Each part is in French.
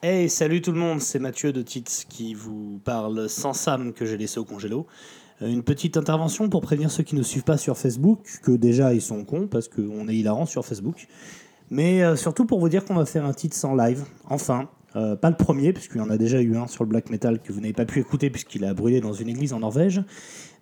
Hey, salut tout le monde, c'est Mathieu de Tits qui vous parle sans Sam que j'ai laissé au congélo. Euh, Une petite intervention pour prévenir ceux qui ne suivent pas sur Facebook que déjà ils sont cons parce qu'on est hilarant sur Facebook. Mais euh, surtout pour vous dire qu'on va faire un Tits en live, enfin. Euh, pas le premier, puisqu'il y en a déjà eu un sur le black metal que vous n'avez pas pu écouter puisqu'il a brûlé dans une église en Norvège.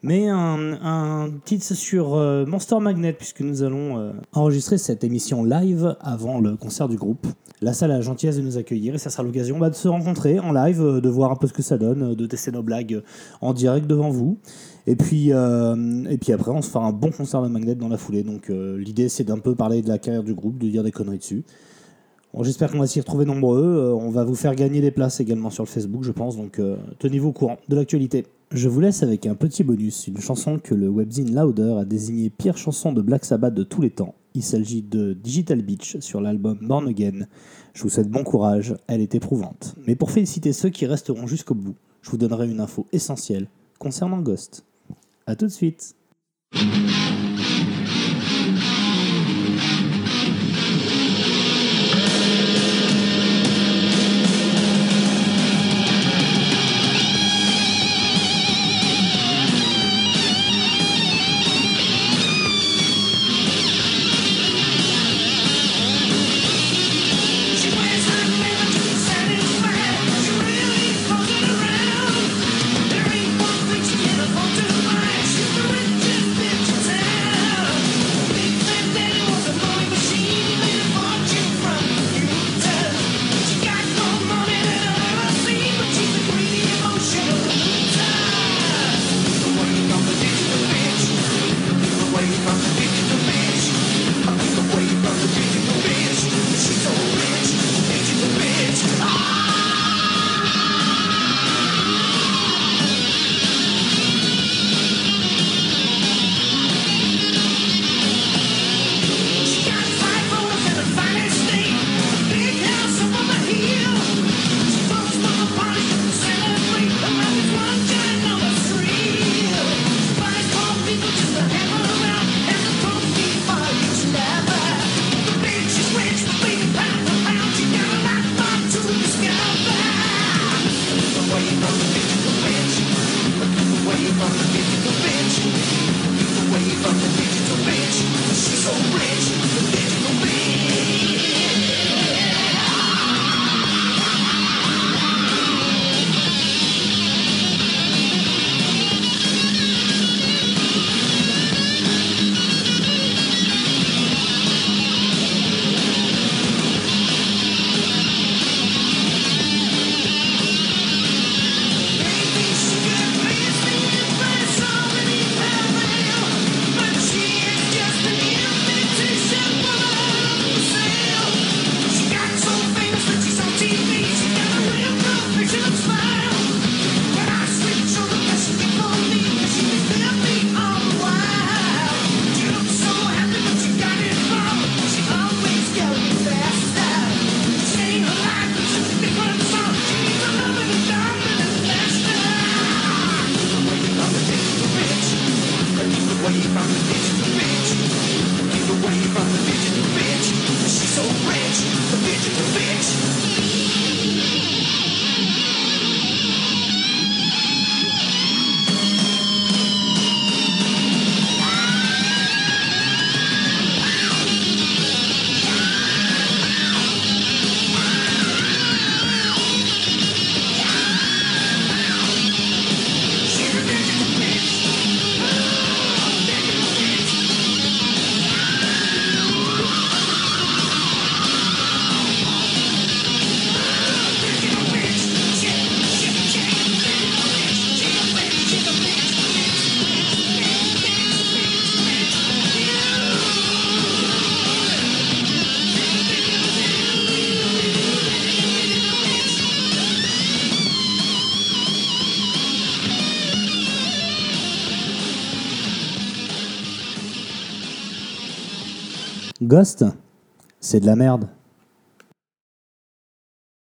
Mais un, titre sur euh, Monster Magnet, puisque nous allons euh, enregistrer cette émission live avant le concert du groupe. La salle a la gentillesse de nous accueillir et ça sera l'occasion bah, de se rencontrer en live, de voir un peu ce que ça donne, de tester nos blagues en direct devant vous. Et puis, et puis après, on se fera un bon concert de Magnet dans la foulée. Donc l'idée, c'est d'un peu parler de la carrière du groupe, de dire des conneries dessus. Bon, J'espère qu'on va s'y retrouver nombreux. Euh, on va vous faire gagner des places également sur le Facebook, je pense. Donc euh, tenez-vous au courant de l'actualité. Je vous laisse avec un petit bonus, une chanson que le webzine Louder a désigné pire chanson de Black Sabbath de tous les temps. Il s'agit de Digital Beach sur l'album Born Again. Je vous souhaite bon courage, elle est éprouvante. Mais pour féliciter ceux qui resteront jusqu'au bout, je vous donnerai une info essentielle concernant Ghost. A tout de suite from the digital bitch. Keep away from the digital bitch. She's so rich, the digital bitch. Ghost, c'est de la merde.